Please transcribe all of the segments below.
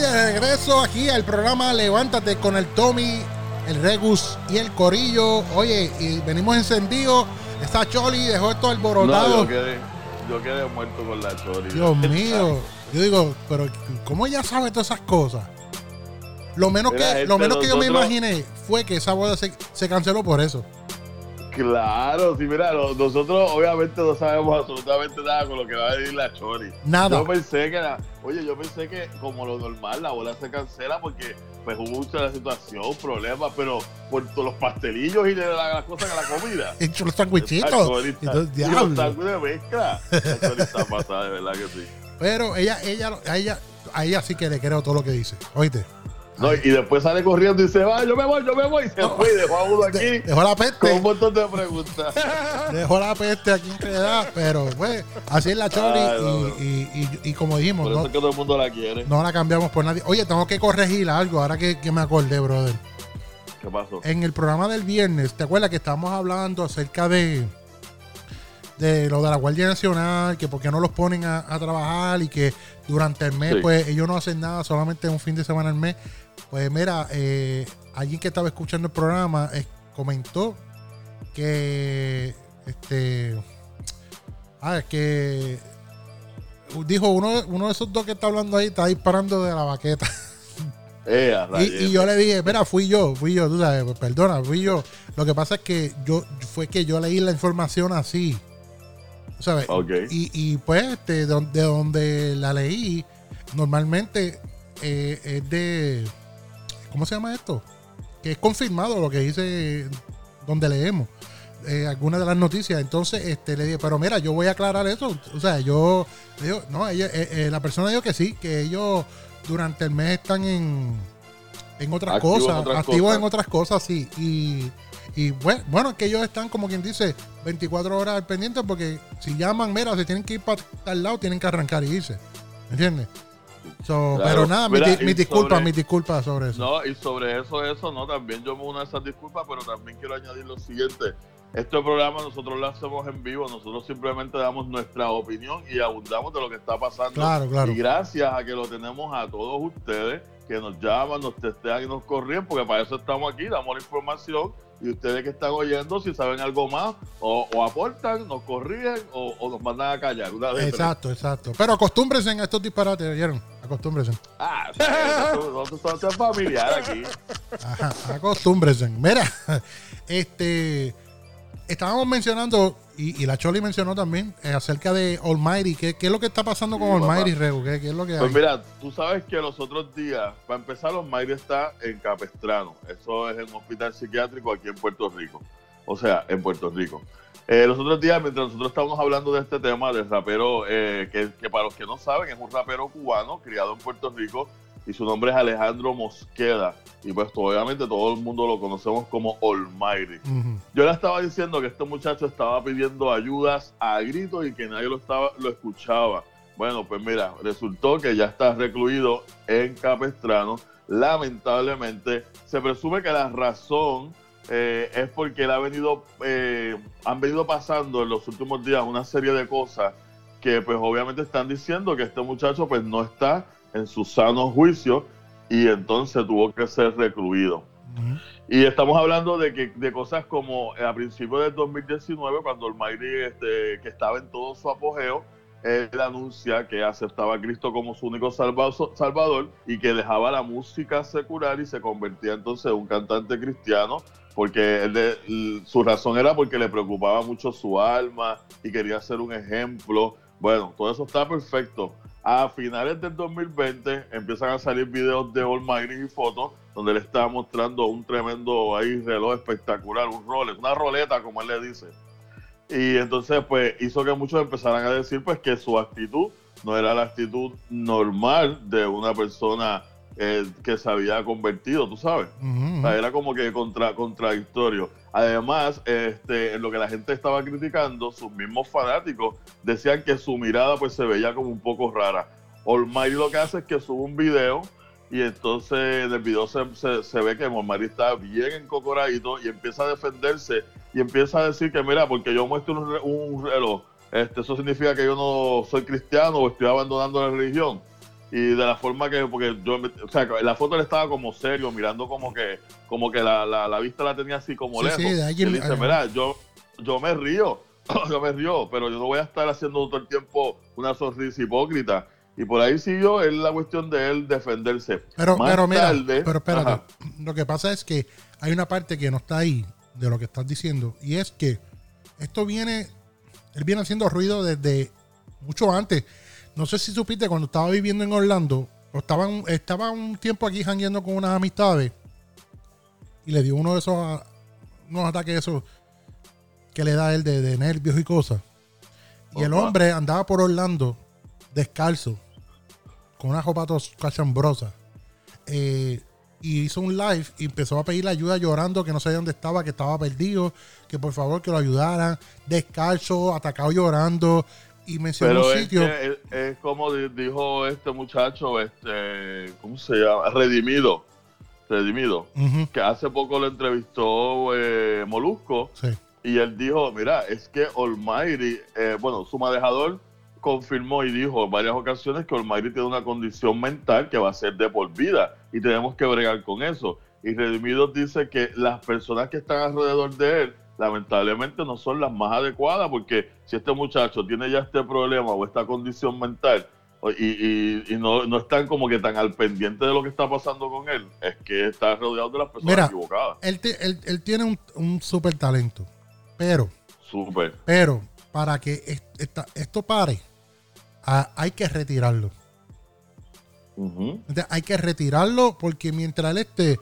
de regreso aquí al programa Levántate con el Tommy, el Regus y el Corillo. Oye, y venimos encendidos. Esta Choli dejó esto alborotado. No, yo, quedé, yo quedé muerto con la Choli. Dios mío. Yo digo, pero ¿cómo ella sabe todas esas cosas? Lo menos que, lo menos que yo me imaginé fue que esa boda se, se canceló por eso. Claro, sí, mira, nosotros obviamente no sabemos absolutamente nada con lo que va a venir la Chori. Nada. Yo pensé que era, oye, yo pensé que como lo normal, la bola se cancela porque pues hubo mucha situación, problemas, pero por todos los pastelillos y las cosas en la comida. Hecho los sandwichitos. Y los de mezcla. La está pasada, de verdad que sí. Pero ella, ella, a ella, a ella sí que le creo todo lo que dice. Oíste. No, y después sale corriendo y se va, yo me voy, yo me voy, y se fue y dejó a uno aquí. Dejó la peste. Con un montón de preguntas. dejó la peste aquí en queda, pero pues, así es la Choli y, y, y, como dijimos. Por eso no, es que todo el mundo la quiere. No la cambiamos por nadie. Oye, tengo que corregir algo, ahora que, que me acordé, brother. ¿Qué pasó? En el programa del viernes, ¿te acuerdas que estábamos hablando acerca de de lo de la Guardia Nacional, que por qué no los ponen a, trabajar y que durante el mes, pues ellos no hacen nada, solamente un fin de semana al mes. Pues mira, eh, alguien que estaba escuchando el programa eh, comentó que este ah, que dijo uno, uno de esos dos que está hablando ahí está disparando de la baqueta. Eh, y, yo le dije, espera, fui yo, fui yo, tú sabes, pues, perdona, fui yo. Lo que pasa es que yo fue que yo leí la información así. ¿Sabes? Y, y, pues, este, de, de, donde la leí, normalmente es de ¿cómo se llama esto? Que es confirmado lo que dice donde leemos. Eh, algunas de las noticias. Entonces, este, le dije, pero mira, yo voy a aclarar eso. O sea, yo, digo, no, ella, eh, eh, la persona dijo que sí, que ellos durante el mes están en, en otras cosas, activos en otras cosas, sí. Y, y bueno, bueno, que ellos están, como quien dice, 24 horas al pendiente, porque si llaman, mira, se tienen que ir para tal lado, tienen que arrancar y irse. ¿Entiendes? Pero nada, mi, disculpa, mi disculpa sobre eso. No, y sobre eso, eso, no, también yo me uno a esas disculpas, pero también quiero añadir lo siguiente. Este programa nosotros lo hacemos en vivo, nosotros simplemente damos nuestra opinión y abundamos de lo que está pasando. Claro, claro. Y gracias a que lo tenemos a todos ustedes que nos llaman, nos testean y nos corren, porque para eso estamos aquí, damos la información y ustedes que están oyendo, si saben algo más, o, aportan, nos corrigen o, nos mandan a callar. exacto, exacto. Pero acostúmbrense a estos disparates, ¿oyeron? Acostúmbrense. Ah, nosotros somos familiar aquí. Ajá, acostúmbrense. Mira, este estábamos mencionando, y, la Choli mencionó también, eh, acerca de Almighty. ¿Qué, ¿Qué, es lo que está pasando con Almighty, Rego? ¿Qué, ¿Qué, es lo que Pues mira, tú sabes que los otros días, para empezar, Almighty está en Capestrano. Eso es en un hospital psiquiátrico aquí en Puerto Rico. O sea, en Puerto Rico. Eh, los otros días, mientras nosotros estábamos hablando de este tema del rapero, eh, que, que para los que no saben, es un rapero cubano criado en Puerto Rico y su nombre es Alejandro Mosqueda. Y pues obviamente todo el mundo lo conocemos como Almighty. Yo le estaba diciendo que este muchacho estaba pidiendo ayudas a gritos y que nadie lo, estaba, lo escuchaba. Bueno, pues mira, resultó que ya está recluido en Capestrano. Lamentablemente, se presume que la razón eh, es porque él ha venido, eh, han venido pasando en los últimos días una serie de cosas que pues obviamente están diciendo que este muchacho pues no está en su sano juicio y entonces tuvo que ser recluido. Y estamos hablando de que de cosas como a principios del 2019, cuando el Mayri, este, que estaba en todo su apogeo, él anuncia que aceptaba a Cristo como su único salvador y que dejaba la música secular y se convertía entonces en un cantante cristiano, porque él su razón era porque le preocupaba mucho su alma y quería ser un ejemplo. Bueno, todo eso está perfecto. A finales del 2020 empiezan a salir videos de Almighty y fotos donde él está mostrando un tremendo ahí reloj espectacular, un Rolex, una roleta como él le dice. Y entonces pues hizo que muchos empezaran a decir pues que su actitud no era la actitud normal de una persona eh, que se había convertido, tú sabes. era como que contra, contradictorio. Además, este, en lo que la gente estaba criticando, sus mismos fanáticos decían que su mirada pues se veía como un poco rara. Olmari lo que hace es que sube un video y entonces en el video se, ve que Olmari está bien encocoradito y empieza a defenderse y empieza a decir que mira, porque yo muestro un, reloj, este, eso significa que yo no soy cristiano o estoy abandonando la religión. Y de la forma que, porque yo, o sea, la foto le estaba como serio, mirando como que, como que la, la, vista la tenía así como lejos. y dice, mira, yo, yo me río, yo me río, pero yo no voy a estar haciendo todo el tiempo una sonrisa hipócrita. Y por ahí siguió, es la cuestión de él defenderse. Pero, pero mira, pero espérate, lo que pasa es que hay una parte que no está ahí de lo que estás diciendo, y es que esto viene, él viene haciendo ruido desde mucho antes. No sé si supiste cuando estaba viviendo en Orlando, o estaba, estaba un tiempo aquí jangueando con unas amistades y le dio uno de esos unos ataques esos que le da él de, nervios y cosas. Y el hombre andaba por Orlando descalzo, con una ropa cachambrosa. Eh, y hizo un live y empezó a pedir ayuda llorando que no sabía dónde estaba, que estaba perdido, que por favor que lo ayudaran, descalzo, atacado llorando y mencionó un sitio. Es, como dijo este muchacho, este, ¿cómo se llama? Redimido. Redimido. Que hace poco lo entrevistó eh, Molusco. Y él dijo, mira, es que Almighty, eh, bueno, su manejador confirmó y dijo en varias ocasiones que Almighty tiene una condición mental que va a ser de por vida y tenemos que bregar con eso. Y Redimido dice que las personas que están alrededor de él lamentablemente no son las más adecuadas porque si este muchacho tiene ya este problema o esta condición mental y, no, están como que tan al pendiente de lo que está pasando con él, es que está rodeado de las personas equivocadas. Él, él, tiene un, un súper talento, pero... Súper. Pero para que esto pare, hay que retirarlo. hay que retirarlo porque mientras él esté,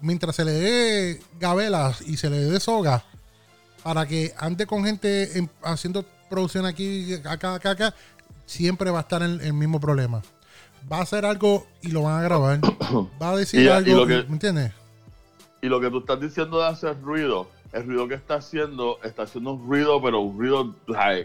mientras se le dé gabelas y se le dé soga, para que ande con gente haciendo producción aquí, acá, acá, acá, siempre va a estar en el mismo problema. Va a hacer algo y lo van a grabar. Va a decir algo, ¿me entiendes? Y lo que tú estás diciendo de hacer ruido, el ruido que está haciendo, está haciendo un ruido, pero un ruido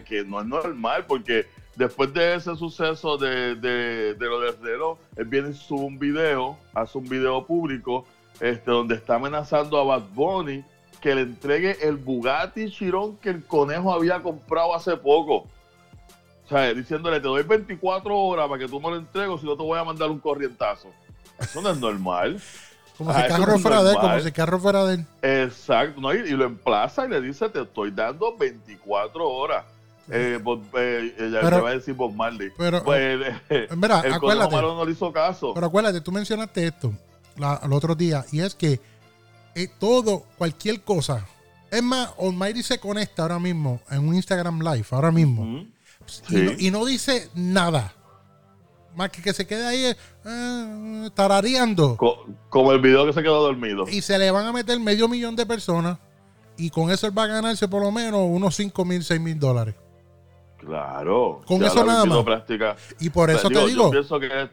que no es normal, porque después de ese suceso de, de, de lo del reloj, él viene y sube un video, hace un video público, este, donde está amenazando a Bad Bunny que le entregue el Bugatti Chiron que el conejo había comprado hace poco. O sea, diciéndole, te doy 24 horas para que tú me lo entregues, si no te voy a mandar un corrientazo. Eso no es normal. Como si carro fuera de él, como si carro fuera de él. Exacto, ¿no? y, lo emplaza y le dice, te estoy dando 24 horas. Eh, eh, ella pero, va a decir Bob Marley. Pero, pues, eh, mira, el acuérdate, no le hizo caso. Pero acuérdate, tú mencionaste esto el otro día, y es que eh, todo, cualquier cosa. Es más, Almighty se conecta ahora mismo en un Instagram Live, ahora mismo. y, no, dice nada. Más que que se quede ahí eh, tarareando. como el video que se quedó dormido. Y se le van a meter medio millón de personas. Y con eso él va a ganarse por lo menos unos 5 mil, 6 mil dólares. Claro. Con eso nada más. Y por eso te digo. Yo pienso que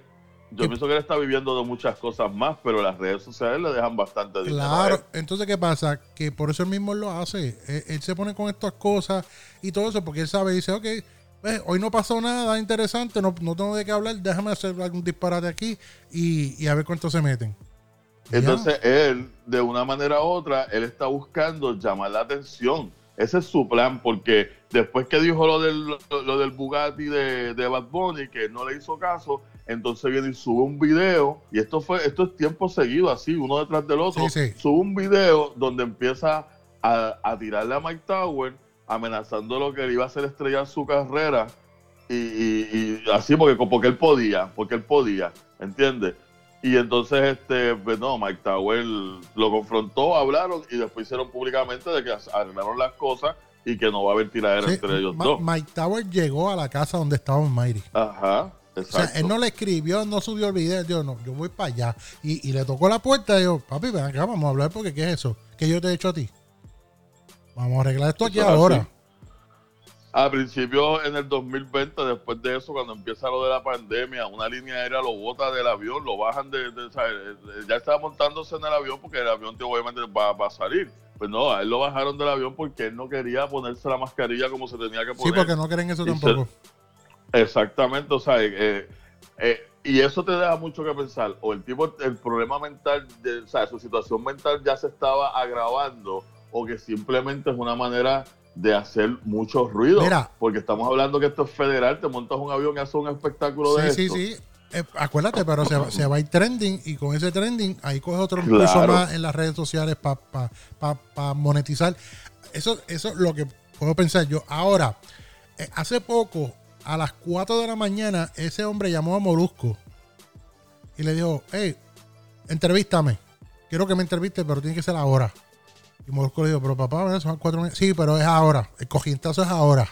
yo pienso que él está viviendo de muchas cosas más, pero las redes sociales le dejan bastante dinero. Claro, entonces ¿qué pasa? Que por eso él mismo lo hace. Él, se pone con estas cosas y todo eso, porque él sabe, dice, ok, pues, hoy no pasó nada interesante, no, no tengo de qué hablar, déjame hacer algún disparate aquí y, a ver cuánto se meten. Entonces él, de una manera u otra, él está buscando llamar la atención. Ese es su plan, porque después que dijo lo del, lo, del Bugatti de, de Bad Bunny, que no le hizo caso, entonces viene y sube un video, y esto fue, esto es tiempo seguido, así, uno detrás del otro, sube un video donde empieza a, tirarle a Mike Tower, amenazando lo que le iba a hacer estrellar su carrera, y, así porque, porque él podía, porque él podía, ¿entiendes? Y entonces, este, pues no, Mike Tower lo confrontó, hablaron y después hicieron públicamente de que arreglaron las cosas y que no va a haber tiradera entre ellos dos. Mike Tower llegó a la casa donde estaba Mayri. Ajá. O sea, él no le escribió, no subió el video, yo no, yo voy para allá. Y, le tocó la puerta y yo, papi, ven acá, vamos a hablar porque ¿qué es eso? ¿Qué yo te he hecho a ti? Vamos a arreglar esto aquí ahora. Al principio, en el 2020, después de eso, cuando empieza lo de la pandemia, una línea aérea lo bota del avión, lo bajan de, ya estaba montándose en el avión porque el avión obviamente va, a salir. Pues no, a él lo bajaron del avión porque él no quería ponerse la mascarilla como se tenía que poner. Sí, porque no quieren eso tampoco. Exactamente, o sea, eh, eh, y eso te deja mucho que pensar. O el tipo, el problema mental, de, o sea, su situación mental ya se estaba agravando, o que simplemente es una manera de hacer mucho ruido. Porque estamos hablando que esto es federal, te montas un avión y haces un espectáculo de sí, esto. Sí, sí, eh, acuérdate, pero se, se, va a ir trending y con ese trending ahí coge otro impulso más en las redes sociales para monetizar. Eso, eso es lo que puedo pensar yo. Ahora, eh, hace poco, a las 4 de la mañana, ese hombre llamó a Molusco y le dijo, hey, entrevístame. Quiero que me entreviste, pero tiene que ser ahora. Y Molusco le dijo, pero papá, son cuatro Sí, pero es ahora. El cojientazo es ahora.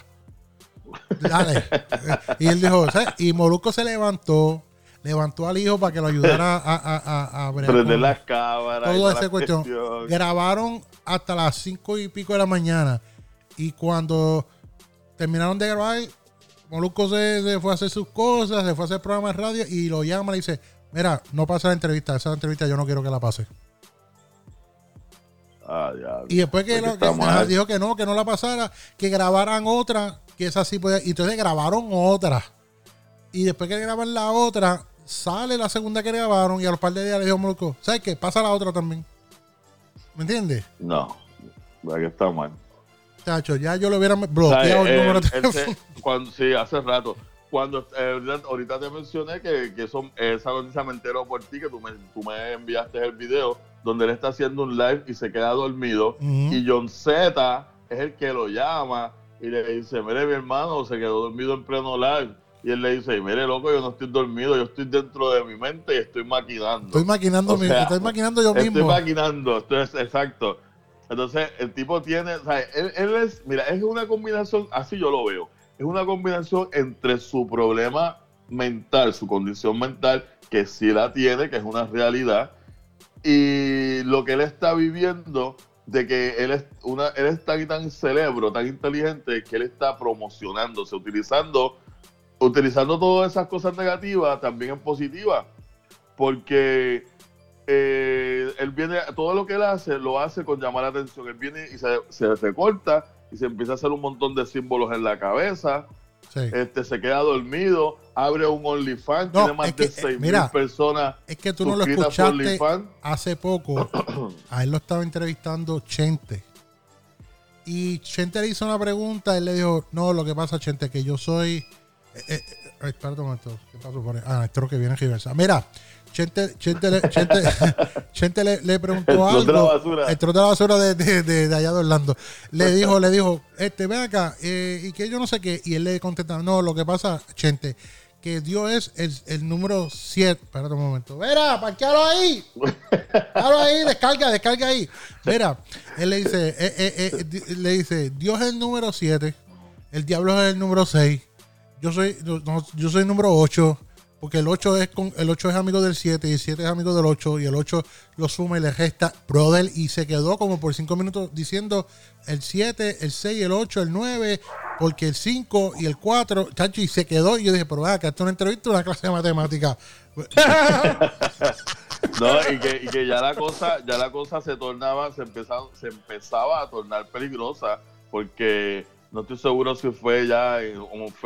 Dale. y él dijo, y Molusco se levantó, levantó al hijo para que lo ayudara a, a, a, prender las cámaras. Todo ese cuestión. Grabaron hasta las cinco y pico de la mañana. Y cuando terminaron de grabar, Molusco se, fue a hacer sus cosas, se fue a hacer programas de radio y lo llama y le dice, mira, no pasa la entrevista, esa entrevista yo no quiero que la pase. Ah, y después que, dijo que no, que no la pasara, que grabaran otra, que esa sí puede. Y entonces grabaron otra. Y después que graban la otra, sale la segunda que grabaron y a los par de días le dijo Molusco, ¿sabes qué? Pasa la otra también. ¿Me entiendes? No, que está mal. Chacho, ya yo lo hubiera bloqueado el, número de teléfono. cuando, sí, hace rato. Cuando eh, ahorita te mencioné que, que son, esa noticia me entero por ti, que tú me, tú me enviaste el video donde él está haciendo un live y se queda dormido. Y John Z es el que lo llama y le dice, mire mi hermano, se quedó dormido en pleno live. Y él le dice, mire loco, yo no estoy dormido, yo estoy dentro de mi mente y estoy maquinando. Estoy maquinando, estoy maquinando yo mismo. Estoy maquinando, esto exacto. Entonces, el tipo tiene, o sea, él, es, mira, es una combinación, así yo lo veo, es una combinación entre su problema mental, su condición mental, que sí la tiene, que es una realidad, y lo que él está viviendo de que él es, una, él es tan, tan cerebro, tan inteligente, que él está promocionándose, utilizando, utilizando todas esas cosas negativas también en positivas, porque eh, él viene, todo lo que él hace, lo hace con llamar la atención. Él viene y se, se recorta y se empieza a hacer un montón de símbolos en la cabeza. Este, se queda dormido, abre un OnlyFans, tiene más de 6 mil personas. Es que tú no lo escuchaste hace poco. a él lo estaba entrevistando Chente. Y Chente le hizo una pregunta. Él le dijo: No, lo que pasa, Chente, que yo soy. Eh, eh, eh perdón, ¿qué pasó por ahí? Ah, esto que viene en Mira, Chente, Chente, Chente, Chente le, le, preguntó algo. De la basura. El de la basura de, de, de, allá de Orlando. Le dijo, le dijo, este, ven acá, eh, y que yo no sé qué. Y él le contesta, no, lo que pasa, Chente, que Dios es el, el número 7. Espérate un momento. Mira, parquealo ahí. Parquealo ahí, descarga, descarga ahí. Mira, él le dice, eh, eh, eh le dice, Dios es el número 7, el diablo es el número 6, yo soy, yo soy el número 8 porque el 8 es con, el 8 es amigo del 7 y el 7 es amigo del 8 y el 8 lo suma y le resta brother y se quedó como por 5 minutos diciendo el 7, el 6, el 8, el 9, porque el 5 y el 4, chacho, y se quedó y yo dije, pero acá esto es una entrevista, una clase de matemática. no, y que, y que, ya la cosa, ya la cosa se tornaba, se empezaba, se empezaba a tornar peligrosa, porque no estoy seguro si fue ya en,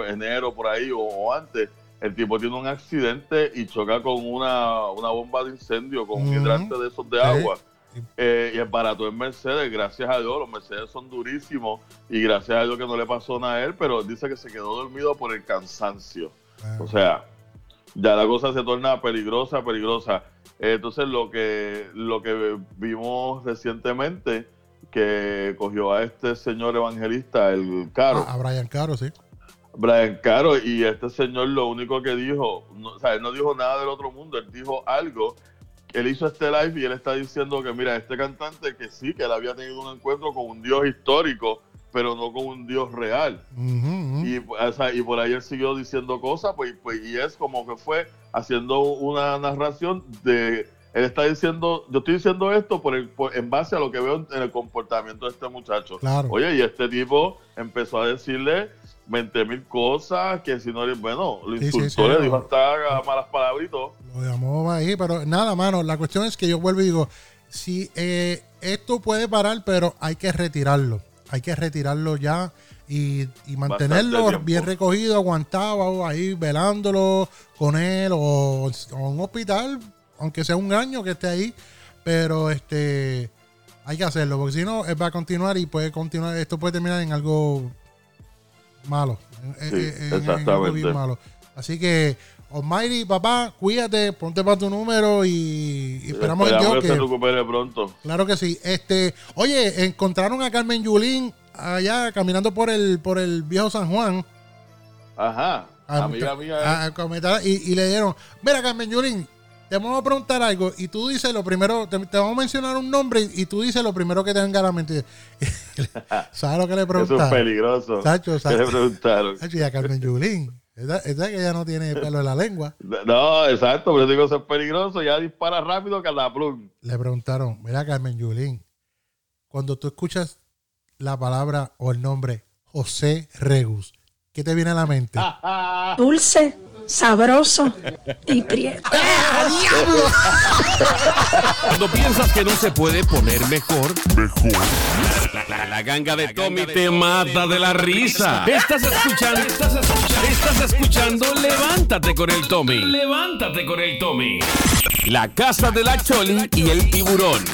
enero por ahí o antes, el tipo tiene un accidente y choca con una, bomba de incendio, con un hidrante de esos de agua. Eh, y es barato en Mercedes, gracias a Dios, los Mercedes son durísimos y gracias a Dios que no le pasó nada a él, pero dice que se quedó dormido por el cansancio. Ah. O sea, ya la cosa se torna peligrosa, peligrosa. entonces lo que, lo que vimos recientemente, que cogió a este señor evangelista, el Caro. a Brian Caro, sí. Brian Caro, y este señor lo único que dijo, no, o sea, él no dijo nada del otro mundo, él dijo algo. Él hizo este live y él está diciendo que, mira, este cantante que sí, que él había tenido un encuentro con un Dios histórico, pero no con un Dios real. Y, y por ahí él siguió diciendo cosas, pues, pues, y es como que fue haciendo una narración de él está diciendo, yo estoy diciendo esto por, el, en base a lo que veo en, el comportamiento de este muchacho. Oye, y este tipo empezó a decirle 20 mil cosas que si no, bueno, lo insultó, le dijo hasta malas palabritas. Lo llamó ahí, pero nada, mano, la cuestión es que yo vuelvo y digo, si eh, esto puede parar, pero hay que retirarlo. Hay que retirarlo ya y, mantenerlo bien recogido, aguantado, ahí velándolo con él o, o un hospital aunque sea un año que esté ahí, pero este hay que hacerlo, porque si no, él va a continuar y puede continuar, esto puede terminar en algo malo. Sí, exactamente. malo. Así que, Almighty, papá, cuídate, ponte para tu número y, esperamos, en Dios que, se recupere pronto. Claro que sí. Este, oye, encontraron a Carmen Yulín allá caminando por el, por el viejo San Juan. Ajá. amiga mía. y, le dieron, mira Carmen Yulín, te vamos a preguntar algo y tú dices lo primero, te, vamos a mencionar un nombre y, tú dices lo primero que te venga a la mente. ¿Sabes lo que le preguntaron? Eso es peligroso. Sacho, ¿Qué le preguntaron? Sacho, y a Carmen Yulín. Esa, esa que ya no tiene pelo en la lengua. No, exacto, pero digo eso es peligroso, ya dispara rápido que la plum. Le preguntaron, mira Carmen Yulín, cuando tú escuchas la palabra o el nombre José Regus, ¿qué te viene a la mente? Dulce, sabroso y prieto. Cuando piensas que no se puede poner mejor, mejor. La, ganga de Tommy te mata de la risa. Estás escuchando, estás escuchando, estás escuchando Levántate con el Tommy. Levántate con el Tommy. La casa de la Choli y el tiburón.